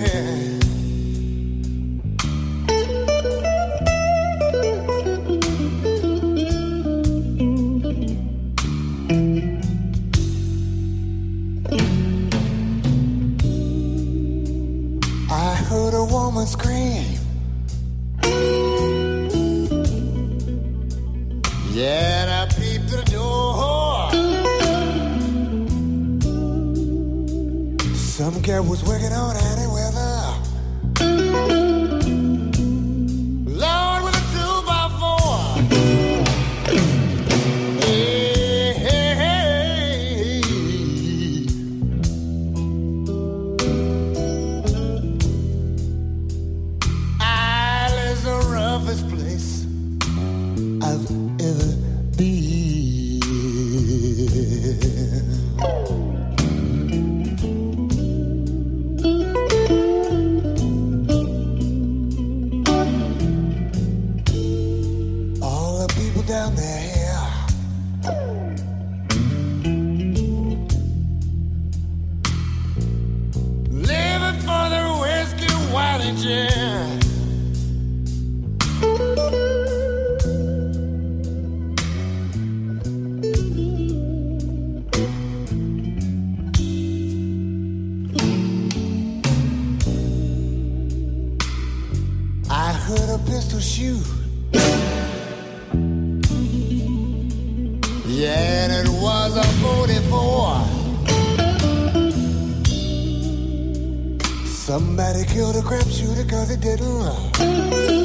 Yeah. Somebody killed a crap shooter cause he didn't love.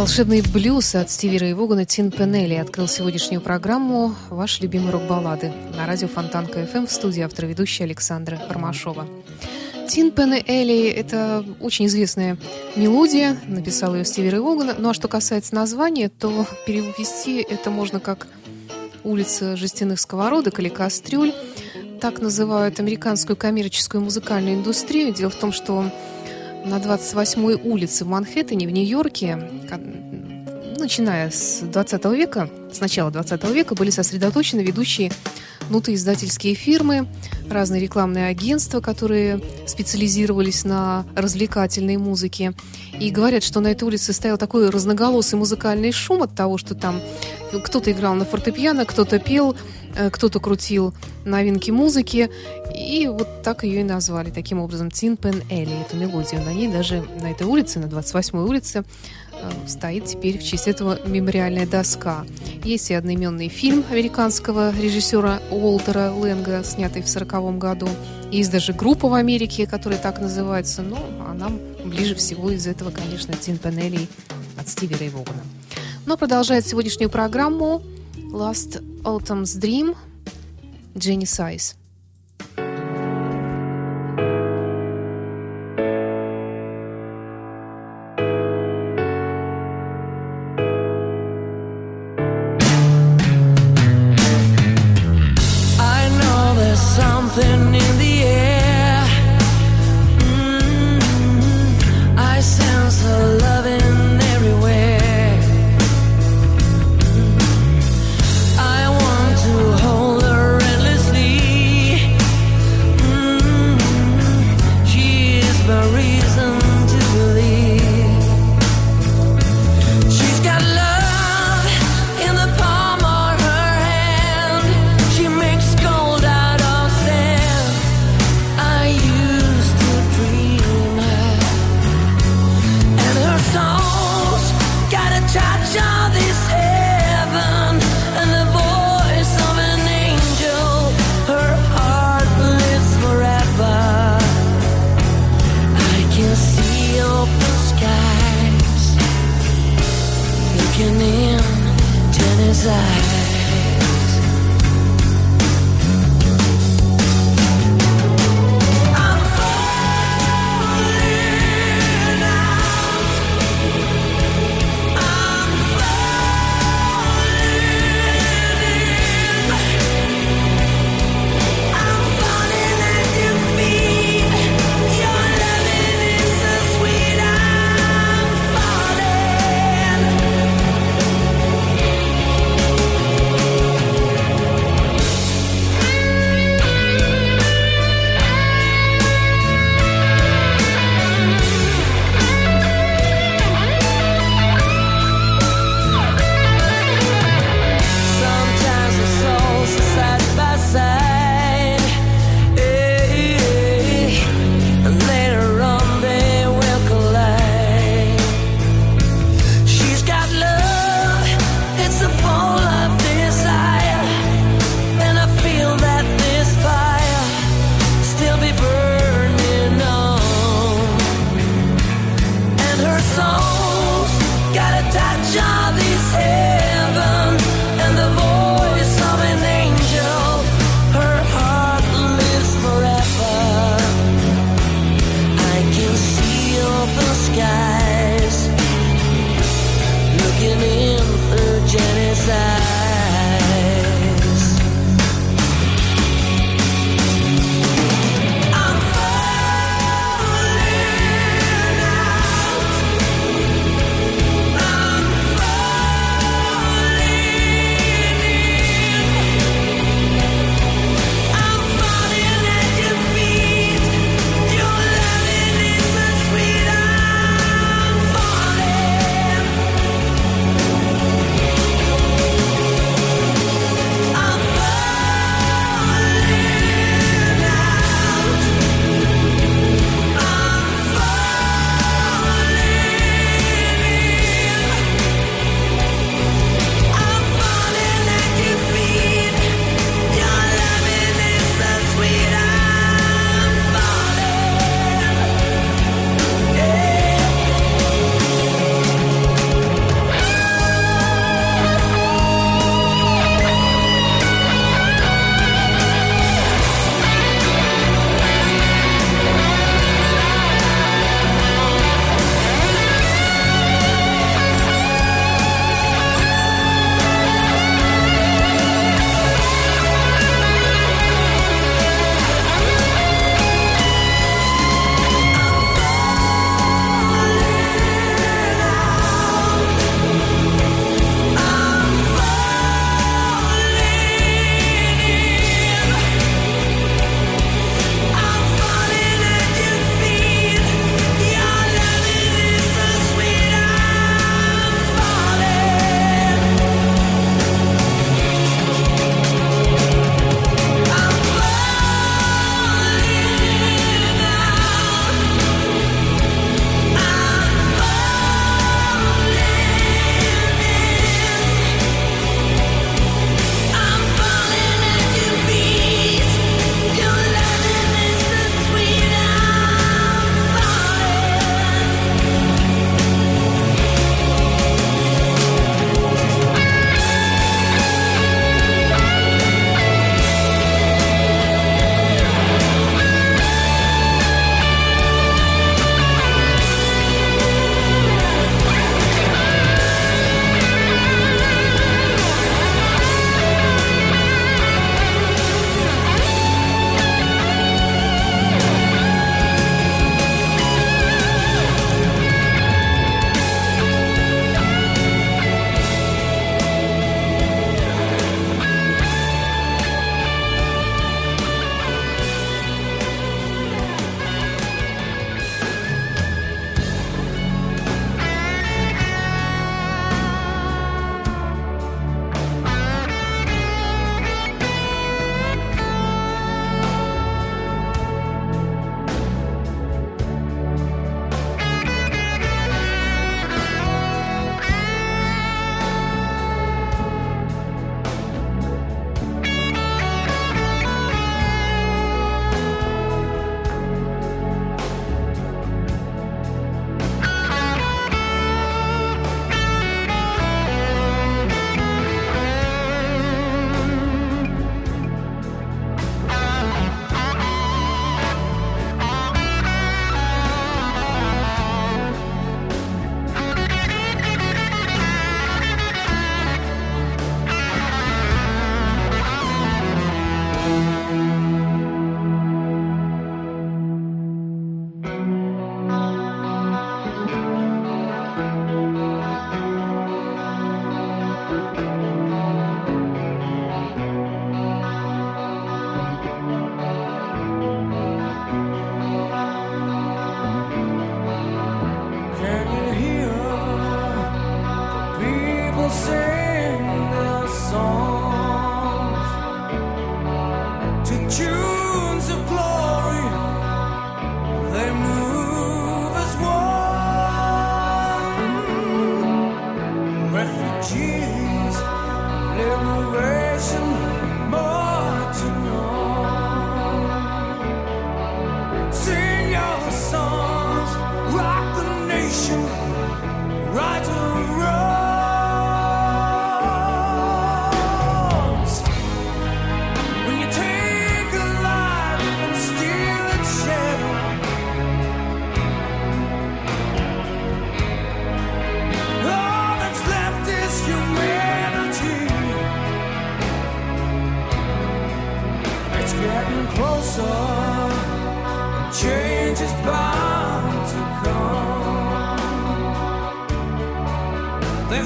Волшебный блюз от Стиви Рэй Вогана Тин Пенелли открыл сегодняшнюю программу «Ваши любимые рок-баллады» на радио Фонтанка ФМ в студии автора ведущая Александра Ромашова. Тин Пенелли – это очень известная мелодия, написал ее Стиви Рэй Воган. Ну а что касается названия, то перевести это можно как «Улица жестяных сковородок» или «Кастрюль». Так называют американскую коммерческую музыкальную индустрию. Дело в том, что на 28-й улице в Манхэттене, в Нью-Йорке, начиная с 20 века, с начала 20 века, были сосредоточены ведущие нутоиздательские фирмы, разные рекламные агентства, которые специализировались на развлекательной музыке. И говорят, что на этой улице стоял такой разноголосый музыкальный шум от того, что там кто-то играл на фортепиано, кто-то пел, кто-то крутил новинки музыки, и вот так ее и назвали, таким образом, Тин Элли, эту мелодию. На ней даже на этой улице, на 28-й улице, э, стоит теперь в честь этого мемориальная доска. Есть и одноименный фильм американского режиссера Уолтера Лэнга, снятый в 1940 году. Есть даже группа в Америке, которая так называется, но а нам ближе всего из этого, конечно, Тин Пенелли от Стиви Рэй Вогана. Но продолжает сегодняшнюю программу Last Autumn's Dream Дженни Сайз.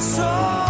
so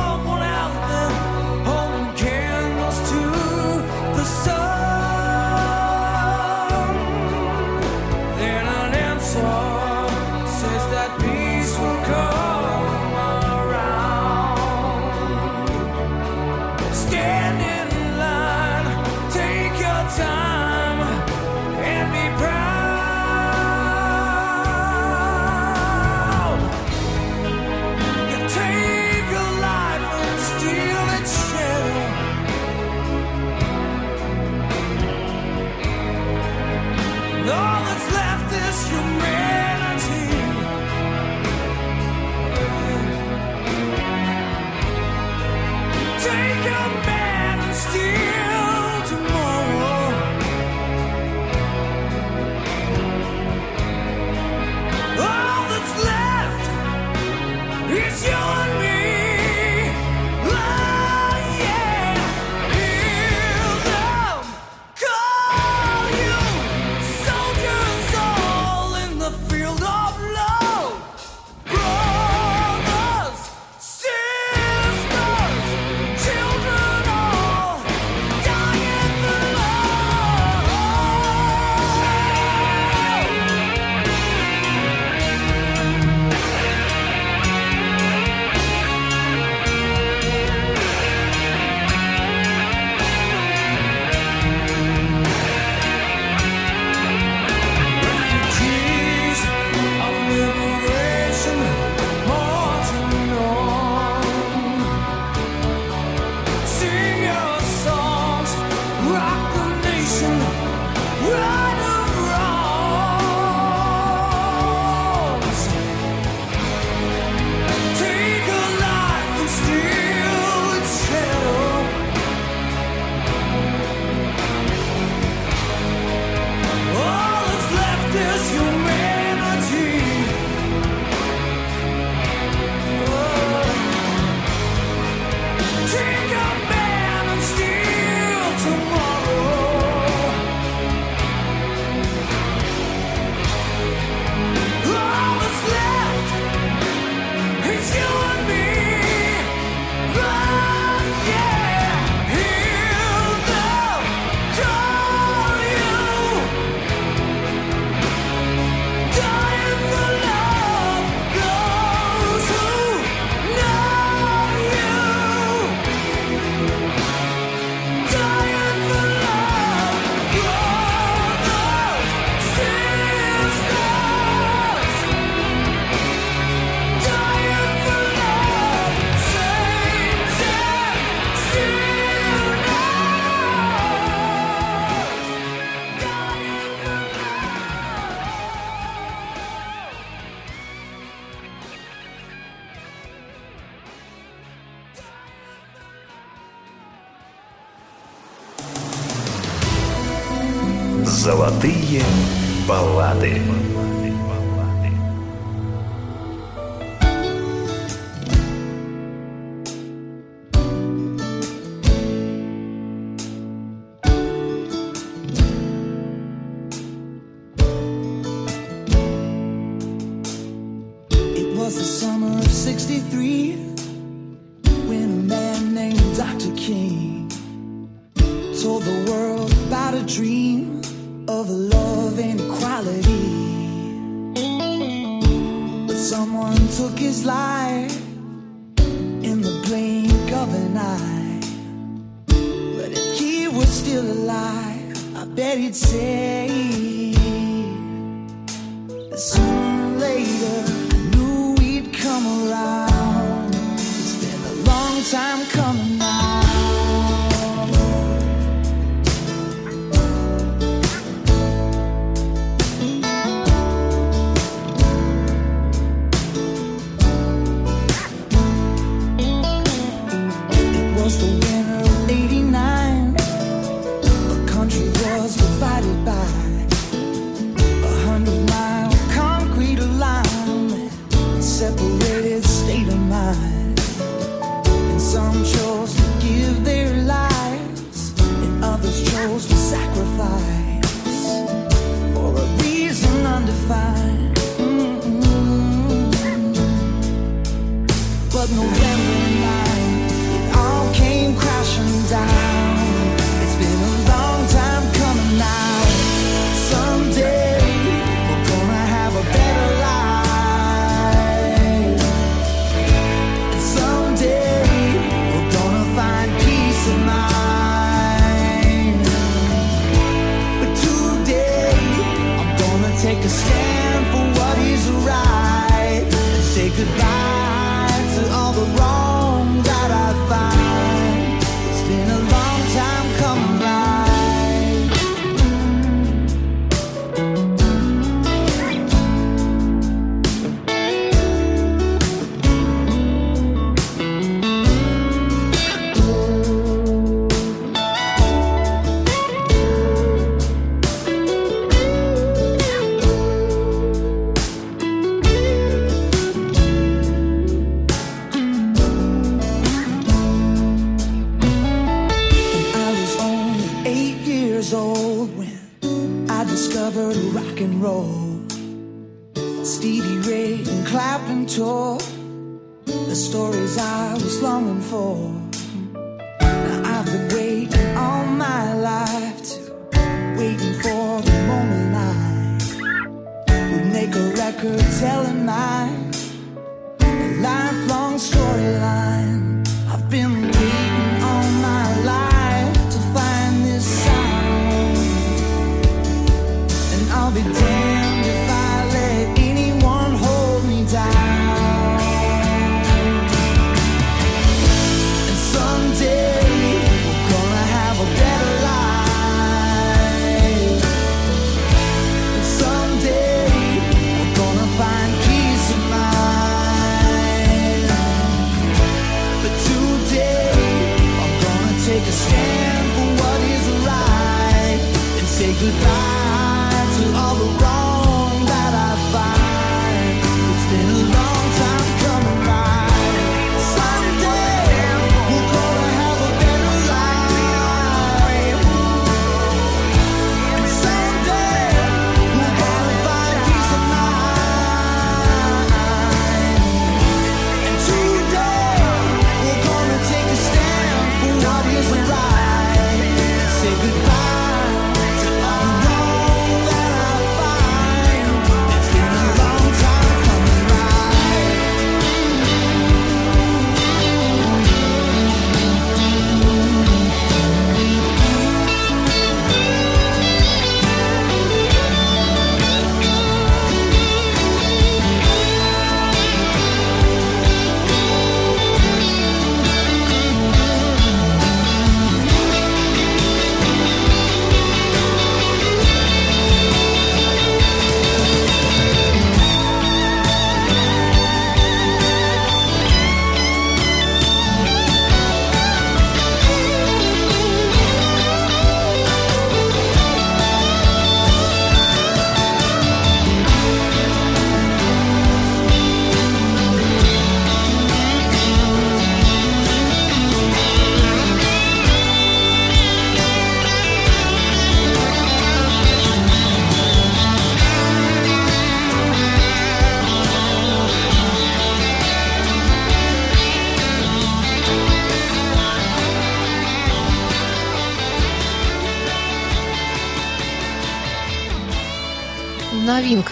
was the summer of 63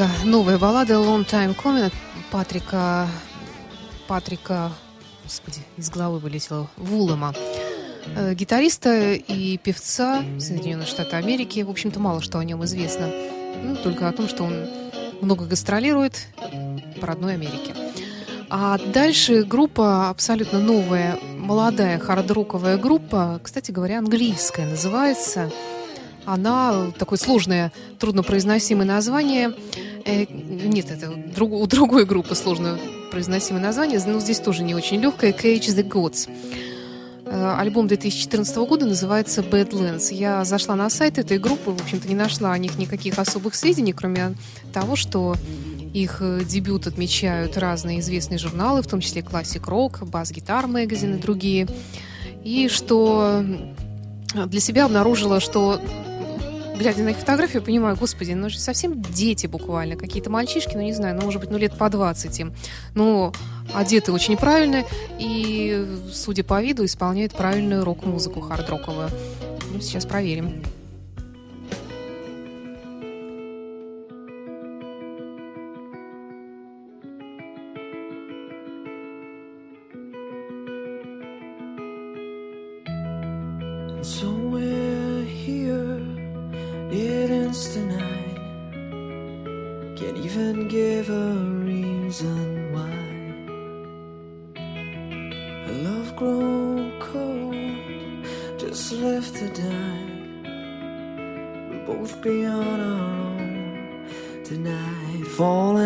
Новинка, новая баллада Long Time Coming от Патрика, Патрика, господи, из головы вылетела, Вулема. Э, Гитариста и певца Соединенных Штатов Америки. В общем-то, мало что о нем известно. Ну, только о том, что он много гастролирует по родной Америке. А дальше группа абсолютно новая, молодая хард-роковая группа, кстати говоря, английская называется. Она такое сложное, труднопроизносимое название. Э, нет, это друг- у другой группы сложно произносимое название, но здесь тоже не очень легкое. Cage the Gods. Э, Альбом 2014 года называется Badlands. Я зашла на сайт этой группы, в общем-то, не нашла о них никаких особых сведений, кроме того, что их э, дебют отмечают разные известные журналы, в том числе Classic Rock, Bass Guitar Magazine и другие. И что для себя обнаружила, что глядя на их фотографию, понимаю, господи, ну же совсем дети буквально, какие-то мальчишки, ну не знаю, ну может быть, ну лет по 20 им. Но одеты очень правильно и, судя по виду, исполняют правильную рок-музыку хард-роковую. Ну, сейчас проверим. So be on our own tonight, falling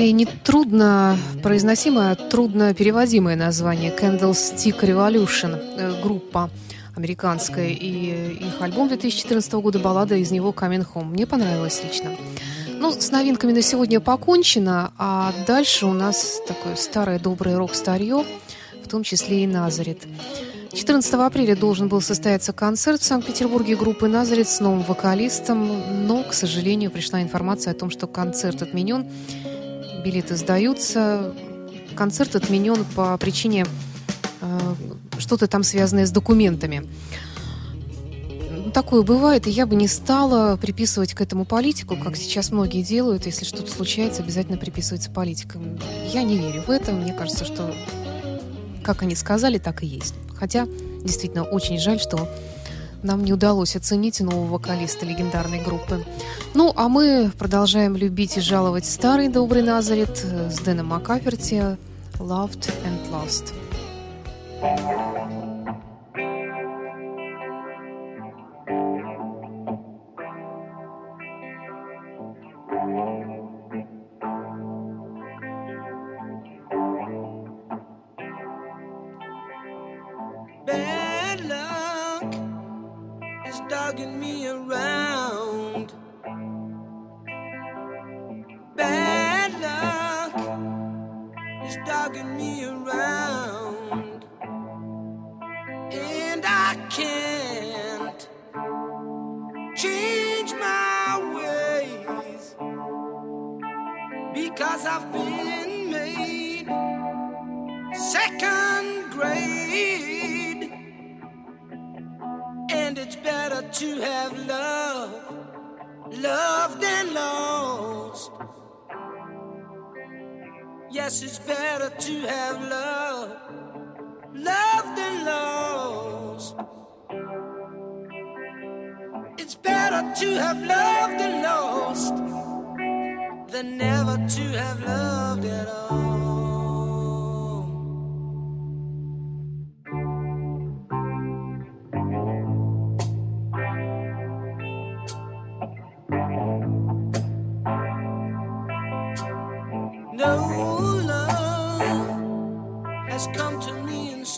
скорее не трудно произносимое, а трудно переводимое название Candlestick Revolution, э, группа американская, и их альбом 2014 года, баллада из него Coming Home. Мне понравилось лично. Ну, с новинками на сегодня покончено, а дальше у нас такое старое доброе рок-старье, в том числе и «Назарет». 14 апреля должен был состояться концерт в Санкт-Петербурге группы «Назарет» с новым вокалистом, но, к сожалению, пришла информация о том, что концерт отменен, билеты сдаются. Концерт отменен по причине э, что-то там связанное с документами. Такое бывает, и я бы не стала приписывать к этому политику, как сейчас многие делают. Если что-то случается, обязательно приписывается политикам. Я не верю в это. Мне кажется, что как они сказали, так и есть. Хотя, действительно, очень жаль, что нам не удалось оценить нового вокалиста легендарной группы. Ну, а мы продолжаем любить и жаловать старый добрый Назарет с Дэном Маккаферти «Loved and Lost». Bad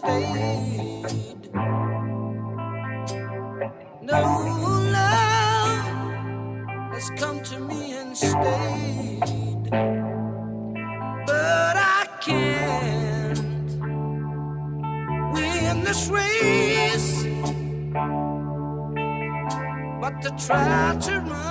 stayed. No love has come to me and stayed. But I can't win this race. But to try to run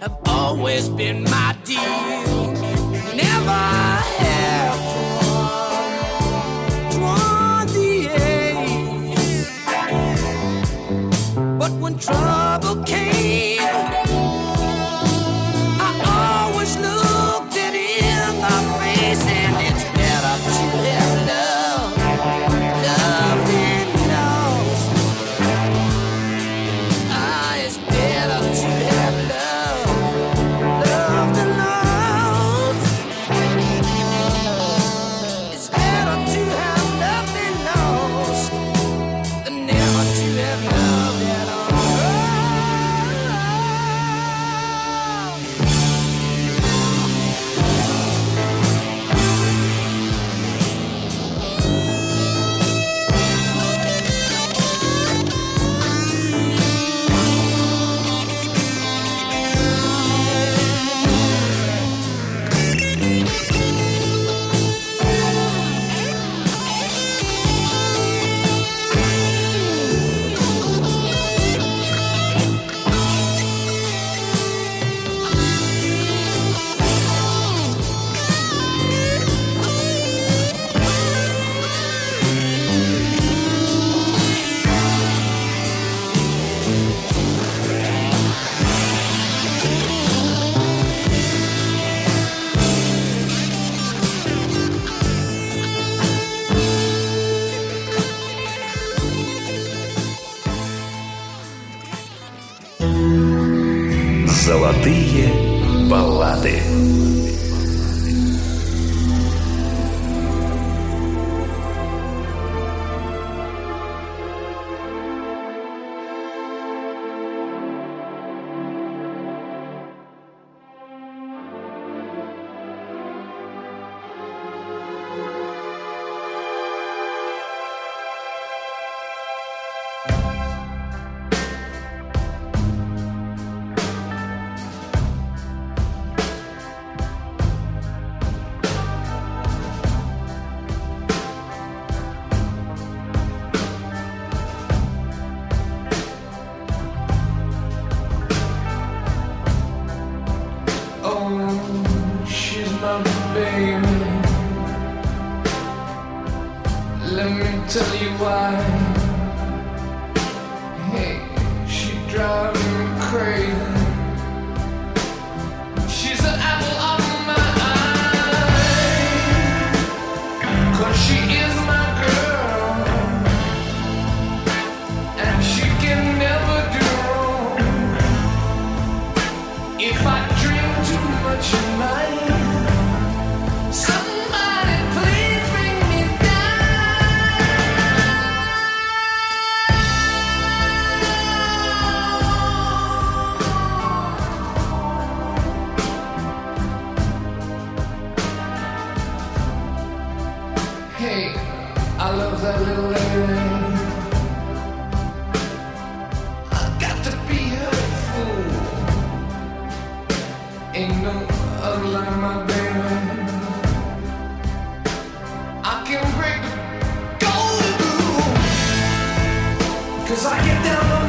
have always been my deal. Never have drawn, drawn the ace. But when trouble Cause I get down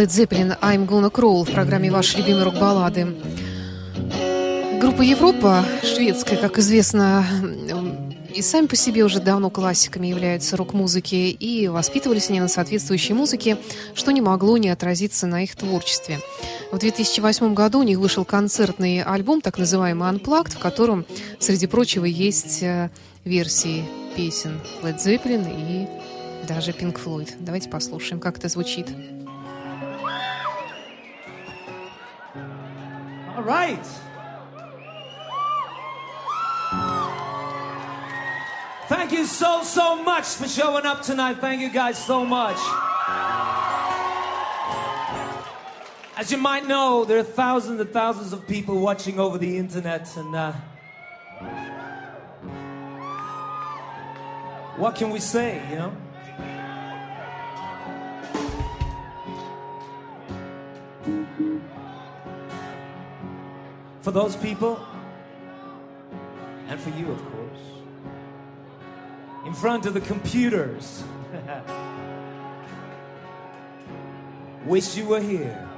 Led Zeppelin «I'm Gonna Crawl» в программе «Ваши любимые рок-баллады». Группа «Европа», шведская, как известно, и сами по себе уже давно классиками являются рок-музыки, и воспитывались они на соответствующей музыке, что не могло не отразиться на их творчестве. В 2008 году у них вышел концертный альбом, так называемый Unplugged, в котором, среди прочего, есть э, версии песен Led Zeppelin и даже Pink Floyd. Давайте послушаем, как это звучит. All right. Thank you so, so much for showing up tonight. Thank you guys so much. As you might know, there are thousands and thousands of people watching over the internet, and uh, what can we say, you know? For those people, and for you, of course, in front of the computers, wish you were here.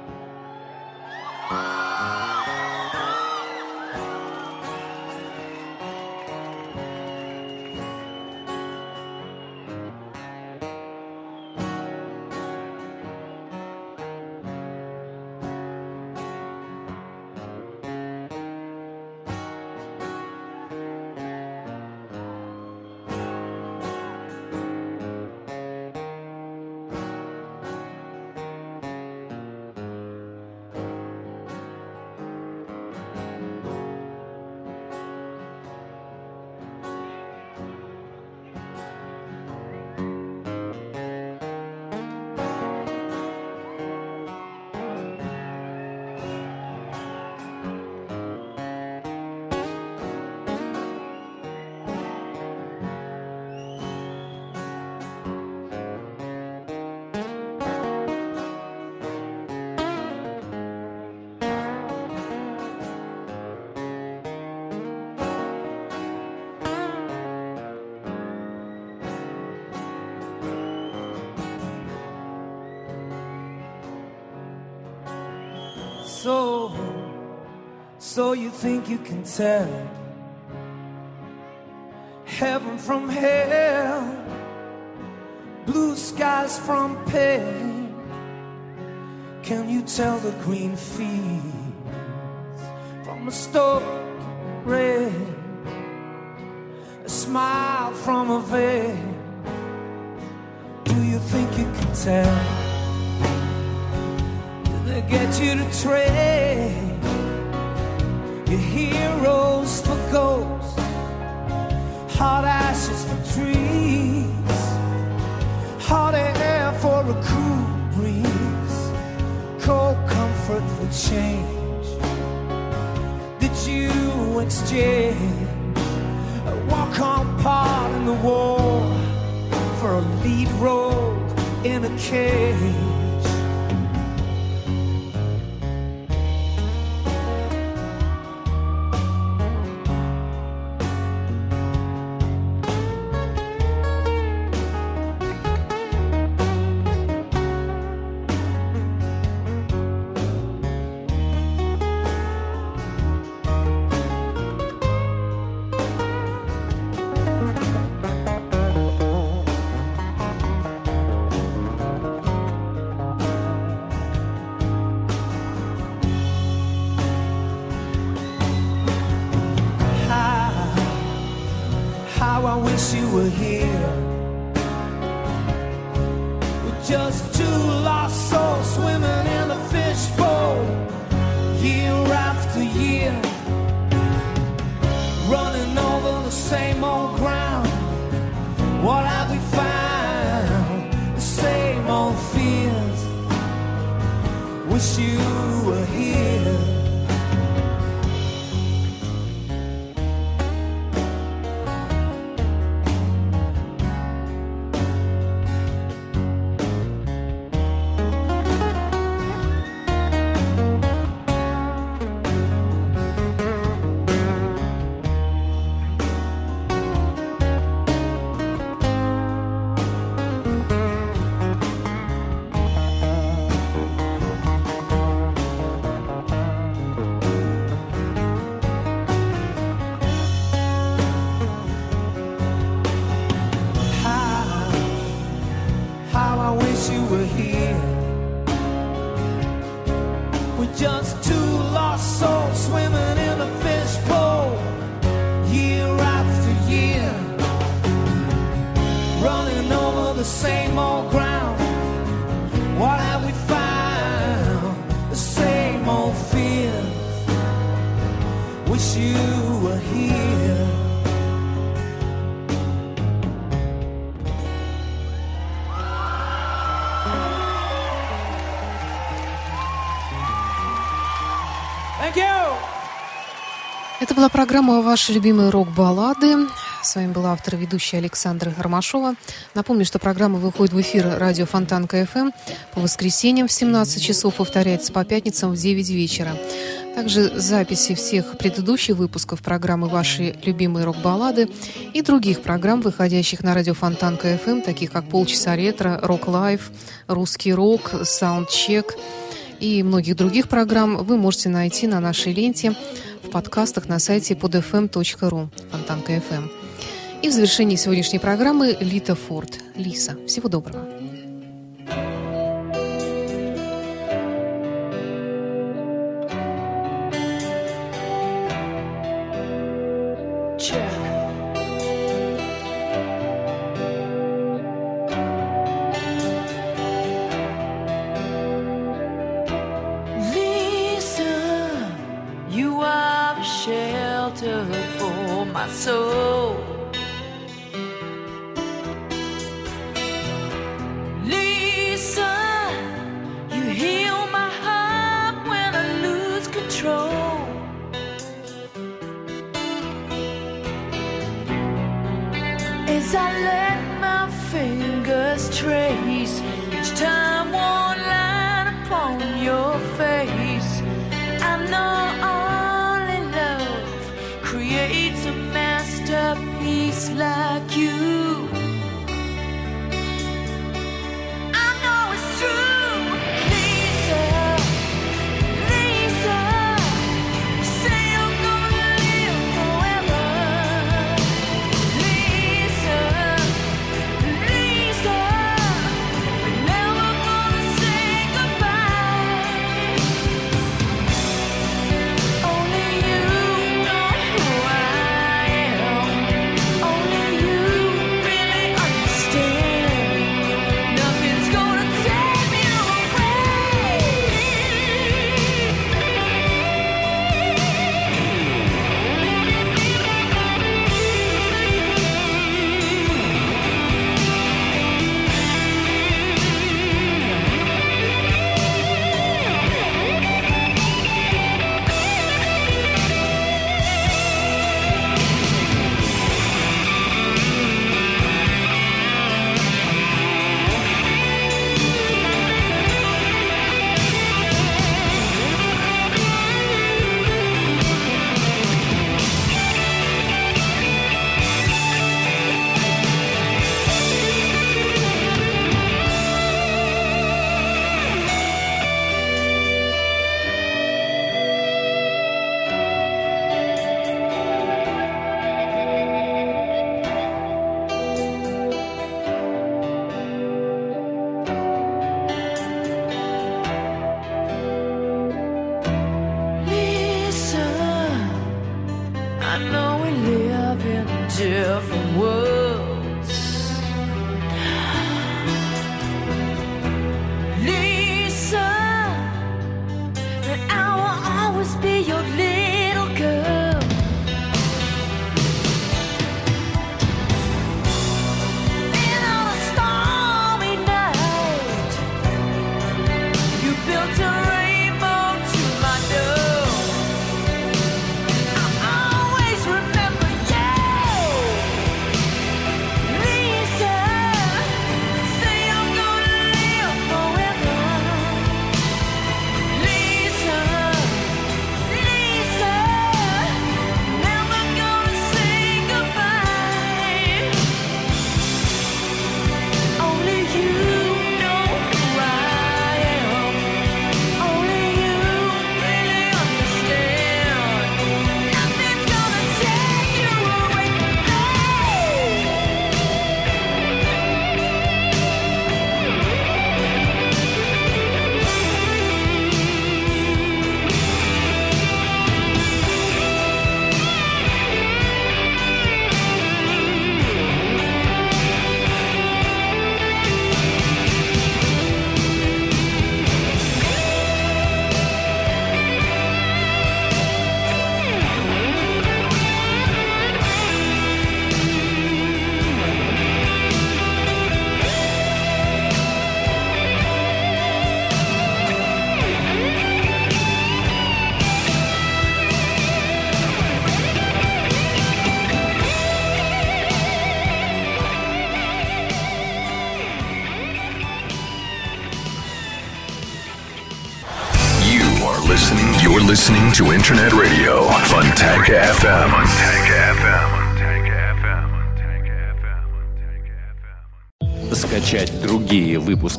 So, so you think you can tell heaven from hell, blue skies from pain? Can you tell the green fields from a stoic red? Это была программа «Ваши любимые рок-баллады». С вами была автор и ведущая Александра Ромашова. Напомню, что программа выходит в эфир радио Фонтанка FM по воскресеньям в 17 часов, повторяется по пятницам в 9 вечера. Также записи всех предыдущих выпусков программы «Ваши любимые рок-баллады» и других программ, выходящих на радио Фонтанка FM, таких как «Полчаса ретро», «Рок Лайф», «Русский рок», «Саундчек», и многих других программ вы можете найти на нашей ленте в подкастах на сайте podfm.ru Фонтанка FM. И в завершении сегодняшней программы Лита Форд. Лиса. Всего доброго.